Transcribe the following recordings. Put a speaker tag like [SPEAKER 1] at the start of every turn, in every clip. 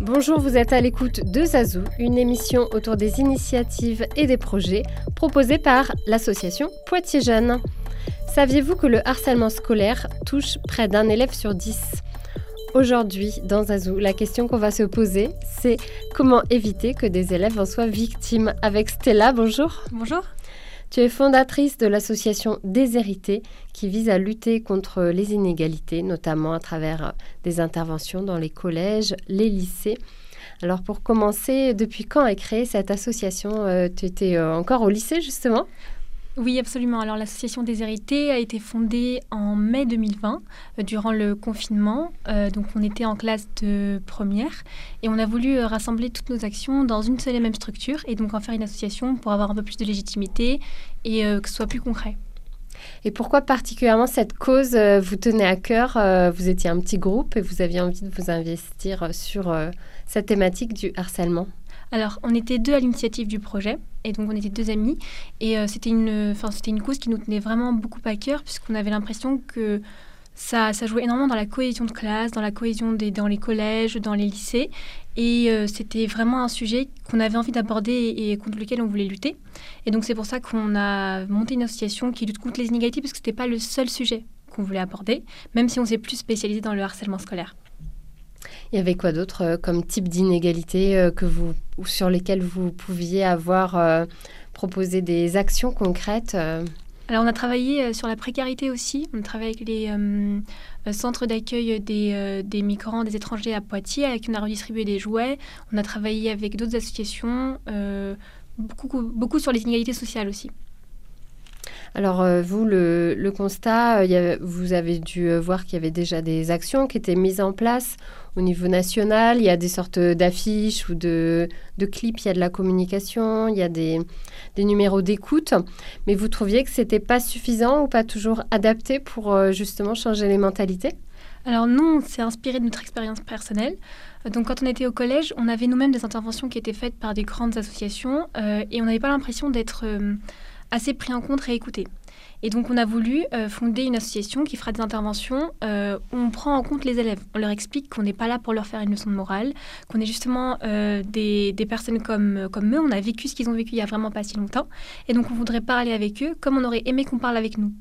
[SPEAKER 1] Bonjour, vous êtes à l'écoute de Zazou, une émission autour des initiatives et des projets proposés par l'association Poitiers Jeunes. Saviez-vous que le harcèlement scolaire touche près d'un élève sur dix? Aujourd'hui, dans Zazou, la question qu'on va se poser, c'est comment éviter que des élèves en soient victimes. Avec Stella, bonjour.
[SPEAKER 2] Bonjour.
[SPEAKER 1] Tu es fondatrice de l'association Déshérité qui vise à lutter contre les inégalités, notamment à travers des interventions dans les collèges, les lycées. Alors pour commencer, depuis quand est créée cette association? Euh, Tu étais euh, encore au lycée justement?
[SPEAKER 2] Oui, absolument. Alors l'association Déshérité a été fondée en mai 2020, euh, durant le confinement. donc on était en classe de première et on a voulu rassembler toutes nos actions dans une seule et même structure et donc en faire une association pour avoir un peu plus de légitimité et que ce soit plus concret.
[SPEAKER 1] Et pourquoi particulièrement cette cause vous tenait à cœur Vous étiez un petit groupe et vous aviez envie de vous investir sur cette thématique du harcèlement?
[SPEAKER 2] Alors, on était deux à l'initiative du projet, et donc on était deux amis, et euh, c'était une, c'était une cause qui nous tenait vraiment beaucoup à cœur, puisqu'on avait l'impression que ça, ça jouait énormément dans la cohésion de classe, dans la cohésion des, dans les collèges, dans les lycées, et euh, c'était vraiment un sujet qu'on avait envie d'aborder et, contre lequel on voulait lutter. Et donc c'est pour ça qu'on a monté une association qui lutte contre les inégalités, parce que ce n'était pas le seul sujet qu'on voulait aborder, même si on s'est plus spécialisé dans le harcèlement scolaire.
[SPEAKER 1] Il y avait quoi d'autre euh, comme type d'inégalité euh, que vous, sur lesquelles vous pouviez avoir euh, proposé des actions concrètes
[SPEAKER 2] alors on a travaillé sur la précarité aussi, on a travaillé avec les centres d'accueil des, des, migrants, des étrangers à Poitiers, avec qui on a redistribué des jouets, on a travaillé avec d'autres associations, beaucoup, beaucoup sur les inégalités sociales aussi.
[SPEAKER 1] Alors, euh, vous, le, constat, euh, vous avez dû euh, voir qu'il y avait déjà des actions qui étaient mises en place au niveau national. Il y a des sortes d'affiches ou de, clips, il y a de la communication, il y a des, numéros d'écoute. Mais vous trouviez que ce n'était pas suffisant ou pas toujours adapté pour justement changer les mentalités?
[SPEAKER 2] Alors nous, on s'est inspiré de notre expérience personnelle. Donc quand on était au collège, on avait nous-mêmes des interventions qui étaient faites par des grandes associations et on n'avait pas l'impression d'être assez pris en compte et écouté. Et donc, on a voulu euh, fonder une association qui fera des interventions euh, où on prend en compte les élèves. On leur explique qu'on n'est pas là pour leur faire une leçon de morale, qu'on est justement euh, des, des, personnes comme, comme eux. On a vécu ce qu'ils ont vécu il y a vraiment pas si longtemps. Et donc, on voudrait parler avec eux comme on aurait aimé qu'on parle avec nous.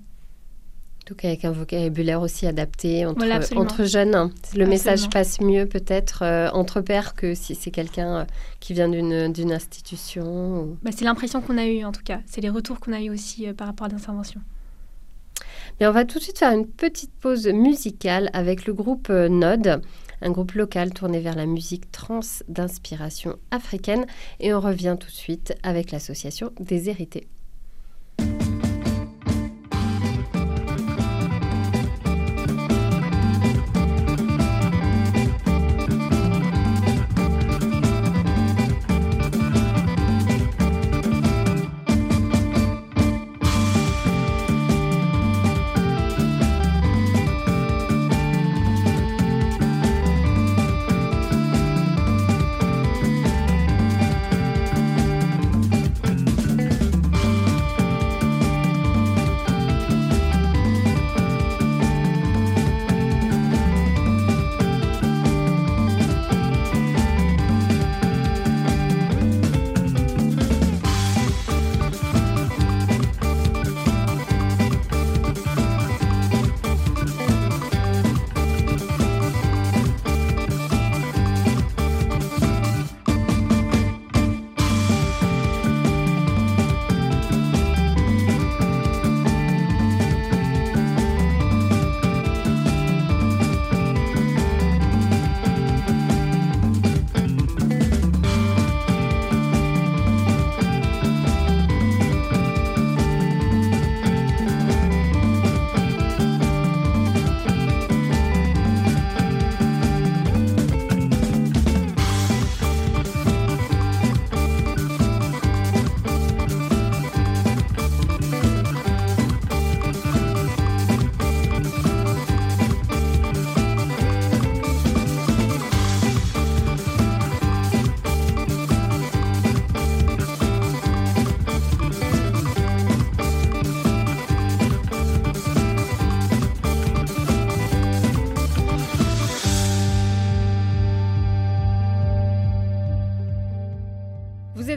[SPEAKER 1] Donc avec un vocabulaire aussi adapté entre, entre jeunes. Le message passe mieux peut-être euh, entre pairs que si c'est quelqu'un euh, qui vient d'une institution.
[SPEAKER 2] Bah, c'est l'impression qu'on a eue en tout cas. C'est les retours qu'on a eus aussi euh, par rapport à l'intervention.
[SPEAKER 1] Mais on va tout de suite faire une petite pause musicale avec le groupe Node, un groupe local tourné vers la musique trans d'inspiration africaine. Et on revient tout de suite avec l'association des hérités.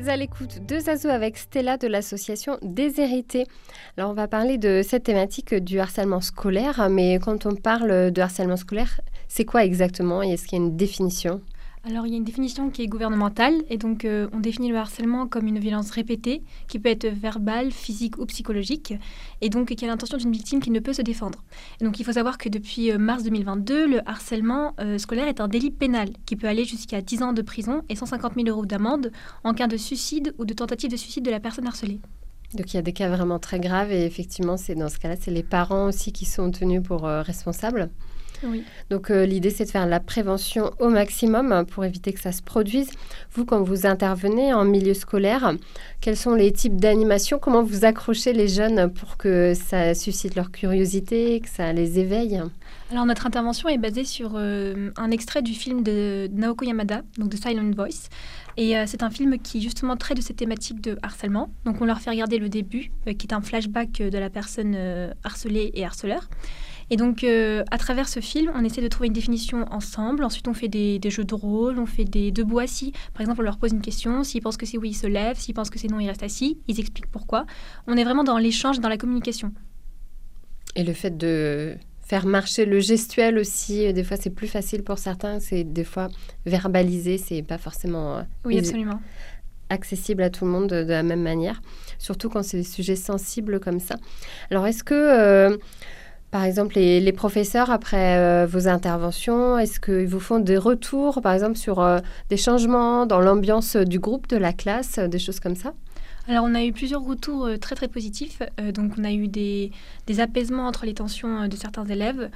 [SPEAKER 1] À l'écoute de Zazo avec Stella de l'association Déshérité. Alors on va parler de cette thématique du harcèlement scolaire, mais quand on parle de harcèlement scolaire, c'est quoi exactement et est-ce qu'il y a une définition?
[SPEAKER 2] Alors, il y a une définition qui est gouvernementale, et donc euh, on définit le harcèlement comme une violence répétée, qui peut être verbale, physique ou psychologique, et donc qui a l'intention d'une victime qui ne peut se défendre. Et donc, il faut savoir que depuis euh, mars 2022, le harcèlement euh, scolaire est un délit pénal, qui peut aller jusqu'à 10 ans de prison et 150 000 euros d'amende en cas de suicide ou de tentative de suicide de la personne harcelée.
[SPEAKER 1] Donc il y a des cas vraiment très graves et effectivement, c'est dans ce cas-là, c'est les parents aussi qui sont tenus pour responsables. Donc euh, l'idée, c'est de faire la prévention au maximum pour éviter que ça se produise. Vous, quand vous intervenez en milieu scolaire, quels sont les types d'animation Comment vous accrochez les jeunes pour que ça suscite leur curiosité, que ça les éveille?
[SPEAKER 2] Alors notre intervention est basée sur euh, un extrait du film de Naoko Yamada, donc de Silent Voice. Et euh, c'est un film qui justement traite de cette thématique de harcèlement. Donc on leur fait regarder le début, qui est un flashback de la personne harcelée et harceleur. Et donc, euh, à travers ce film, on essaie de trouver une définition ensemble. Ensuite, on fait des, jeux de rôle, on fait des debout assis. Par exemple, on leur pose une question. S'ils pensent que c'est oui, ils se lèvent. S'ils pensent que c'est non, ils restent assis. Ils expliquent pourquoi. On est vraiment dans l'échange, dans la communication.
[SPEAKER 1] Et le fait de faire marcher le gestuel aussi, euh, des fois, c'est plus facile pour certains. C'est des fois verbaliser, c'est pas forcément. Euh,
[SPEAKER 2] oui, absolument
[SPEAKER 1] accessible à tout le monde de, la même manière, surtout quand c'est des sujets sensibles comme ça. Alors, est-ce que par exemple, les, professeurs, après euh, vos interventions, est-ce qu'ils vous font des retours, par exemple, sur euh, des changements dans l'ambiance du groupe, de la classe, des choses comme ça?
[SPEAKER 2] Alors, on a eu plusieurs retours euh, très très positifs. donc, on a eu des, apaisements entre les tensions de certains élèves.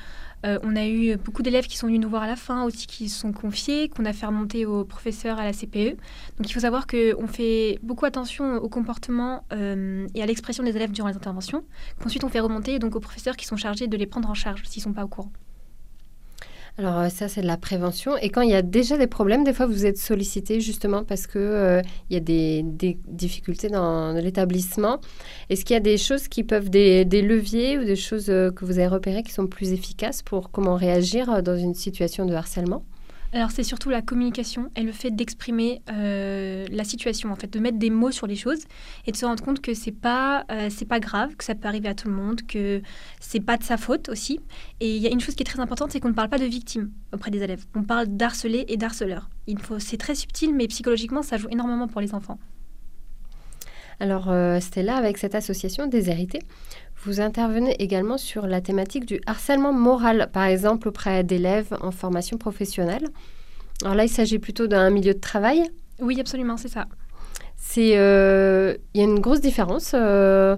[SPEAKER 2] Euh, on a eu beaucoup d'élèves qui sont venus nous voir à la fin, aussi qui se sont confiés, qu'on a fait remonter aux professeurs à la CPE. Donc il faut savoir qu'on fait beaucoup attention au comportement euh, et à l'expression des élèves durant les interventions, qu'ensuite on fait remonter donc aux professeurs qui sont chargés de les prendre en charge s'ils ne sont pas au courant.
[SPEAKER 1] Alors euh, ça, c'est de la prévention. Et quand il y a déjà des problèmes, des fois, vous êtes sollicité justement parce qu'il euh, il y a des, difficultés dans l'établissement. Est-ce qu'il y a des choses qui peuvent, des, leviers ou des choses euh, que vous avez repérées qui sont plus efficaces pour comment réagir dans une situation de harcèlement?
[SPEAKER 2] Alors c'est surtout la communication et le fait d'exprimer euh, la situation, en fait, de mettre des mots sur les choses et de se rendre compte que c'est pas euh, c'est pas grave, que ça peut arriver à tout le monde, que c'est pas de sa faute aussi. Et il y a une chose qui est très importante, c'est qu'on ne parle pas de victime auprès des élèves. On parle d'harcelés et d'harceleurs. Il faut, c'est très subtil, mais psychologiquement, ça joue énormément pour les enfants.
[SPEAKER 1] Alors euh, Stella, avec cette association Déshérité, vous intervenez également sur la thématique du harcèlement moral, par exemple auprès d'élèves en formation professionnelle. Alors là, il s'agit plutôt d'un milieu de travail.
[SPEAKER 2] Oui, absolument, c'est ça.
[SPEAKER 1] C'est, euh, il y a une grosse différence euh,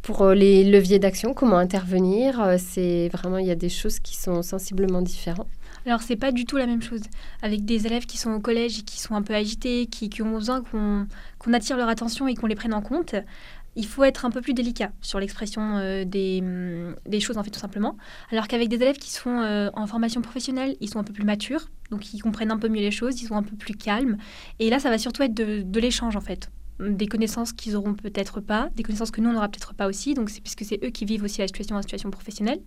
[SPEAKER 1] pour euh, les leviers d'action, comment intervenir. C'est vraiment, il y a des choses qui sont sensiblement différentes.
[SPEAKER 2] Alors, c'est pas du tout la même chose. Avec des élèves qui sont au collège et qui sont un peu agités, qui, qui ont besoin qu'on attire leur attention et qu'on les prenne en compte, il faut être un peu plus délicat sur l'expression euh, mm, des, choses, en fait, tout simplement. Alors qu'avec des élèves qui sont euh, en formation professionnelle, ils sont un peu plus matures, donc ils comprennent un peu mieux les choses, ils sont un peu plus calmes. Et là, ça va surtout être de, l'échange, en fait. Des connaissances qu'ils auront peut-être pas, des connaissances que nous, on n'aura peut-être pas aussi, donc puisque c'est eux qui vivent aussi la situation en situation professionnelle.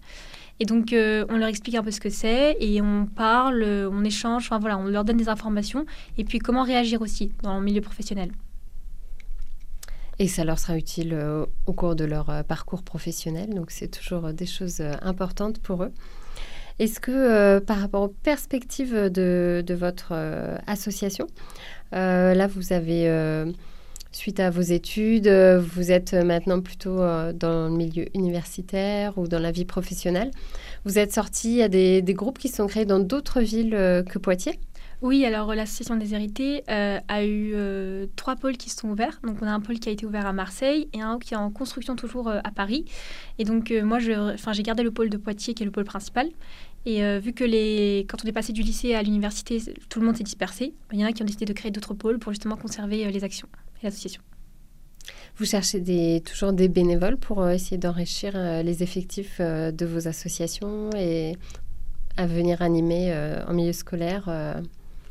[SPEAKER 2] Et donc, euh, on leur explique un peu ce que c'est et on parle, on échange, enfin voilà, on leur donne des informations et puis comment réagir aussi dans le milieu professionnel.
[SPEAKER 1] Et ça leur sera utile euh, au cours de leur euh, parcours professionnel. Donc, c'est toujours euh, des choses importantes pour eux. Est-ce que par rapport aux perspectives de, votre association, là, vous avez, suite à vos études, vous êtes maintenant plutôt dans le milieu universitaire ou dans la vie professionnelle. Vous êtes sorti à des, des groupes qui sont créés dans d'autres villes que Poitiers
[SPEAKER 2] oui, alors l'association des hérités euh, a eu euh, trois pôles qui sont ouverts. Donc on a un pôle qui a été ouvert à Marseille et un qui est en construction toujours euh, à Paris. Et donc moi, j'ai gardé le pôle de Poitiers qui est le pôle principal. Et vu que les, quand on est passé du lycée à l'université, tout le monde s'est dispersé, il y en a qui ont décidé de créer d'autres pôles pour justement conserver les actions et l'association.
[SPEAKER 1] Vous cherchez toujours des bénévoles pour essayer d'enrichir les effectifs de vos associations et à venir animer en milieu scolaire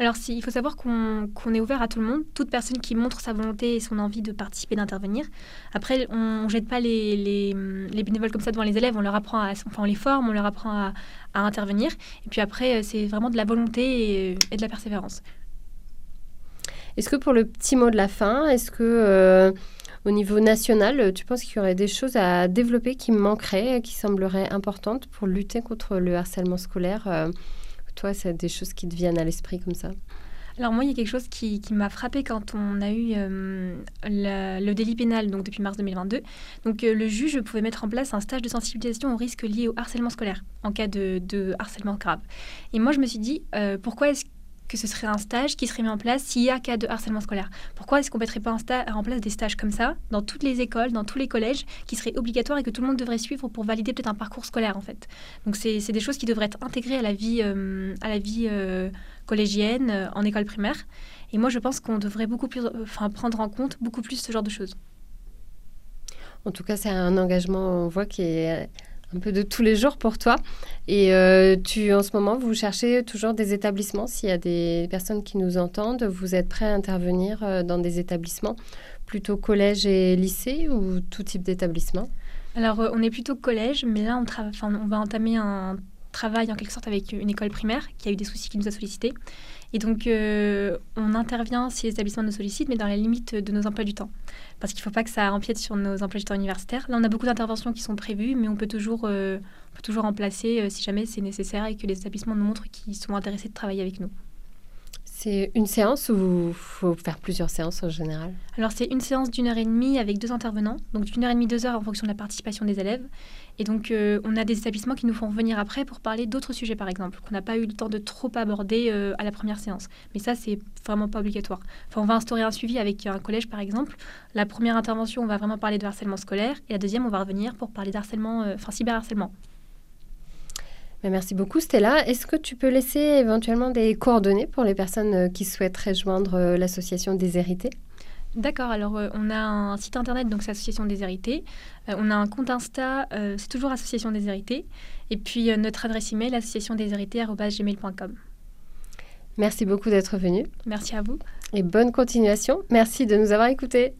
[SPEAKER 2] alors, il faut savoir qu'on est ouvert à tout le monde, toute personne qui montre sa volonté et son envie de participer, d'intervenir. Après, on ne jette pas les, les, bénévoles comme ça devant les élèves, on leur apprend, à, enfin, on les forme, on leur apprend à, intervenir. Et puis après, euh, c'est vraiment de la volonté et, de la persévérance.
[SPEAKER 1] Est-ce que pour le petit mot de la fin, est-ce que au niveau national, tu penses qu'il y aurait des choses à développer qui manqueraient, qui sembleraient importantes pour lutter contre le harcèlement scolaire Toi, c'est des choses qui te viennent à l'esprit comme ça?
[SPEAKER 2] Alors moi, il y a quelque chose qui, m'a frappé quand on a eu euh, le délit pénal, donc depuis mars 2022. Donc euh, le juge pouvait mettre en place un stage de sensibilisation aux risques liés au harcèlement scolaire en cas de, harcèlement grave. Et moi, je me suis dit, euh, pourquoi est-ce que ce serait un stage qui serait mis en place s'il y a cas de harcèlement scolaire. Pourquoi est-ce qu'on ne mettrait pas en, place des stages comme ça dans toutes les écoles, dans tous les collèges, qui seraient obligatoires et que tout le monde devrait suivre pour valider peut-être un parcours scolaire en fait? Donc c'est des choses qui devraient être intégrées à la vie, à la vie collégienne, euh, en école primaire. Et moi, je pense qu'on devrait beaucoup plus, enfin, prendre en compte beaucoup plus ce genre de choses.
[SPEAKER 1] En tout cas, c'est un engagement, on voit, qui est un peu de tous les jours pour toi. Et euh, tu, en ce moment, vous cherchez toujours des établissements. S'il y a des personnes qui nous entendent, vous êtes prêt à intervenir euh, dans des établissements, plutôt collège et lycée ou tout type d'établissement?
[SPEAKER 2] Alors, on est plutôt collège, mais là, on, on va entamer un travaille en quelque sorte avec une école primaire qui a eu des soucis, qui nous a sollicité. Et donc, euh, on intervient si les établissements nous sollicitent, mais dans les limites de nos emplois du temps. Parce qu'il ne faut pas que ça empiète sur nos emplois du temps universitaires. Là, on a beaucoup d'interventions qui sont prévues, mais on peut toujours, euh, on peut toujours remplacer euh, si jamais c'est nécessaire et que les établissements nous montrent qu'ils sont intéressés de travailler avec nous.
[SPEAKER 1] C'est une séance ou faut faire plusieurs séances en général?
[SPEAKER 2] Alors c'est une séance d'une heure et demie avec deux intervenants, donc d'une heure et demie, deux heures en fonction de la participation des élèves. Et donc euh, on a des établissements qui nous font venir après pour parler d'autres sujets par exemple, qu'on n'a pas eu le temps de trop aborder euh, à la première séance. Mais ça c'est vraiment pas obligatoire. On va instaurer un suivi avec un collège par exemple. La première intervention on va vraiment parler de harcèlement scolaire et la deuxième on va revenir pour parler d'harcèlement, euh, enfin cyberharcèlement.
[SPEAKER 1] Ben, merci beaucoup Stella. Est-ce que tu peux laisser éventuellement des coordonnées pour les personnes euh, qui souhaiteraient joindre euh, l'association des hérités?
[SPEAKER 2] D'accord, alors euh, on a un site internet, donc c'est Association des Hérités. on a un compte Insta, c'est toujours Association des Hérités. Et puis notre adresse email, associationdeshérités.gmail.com.
[SPEAKER 1] Merci beaucoup d'être venu.
[SPEAKER 2] Merci à vous.
[SPEAKER 1] Et bonne continuation. Merci de nous avoir écoutés.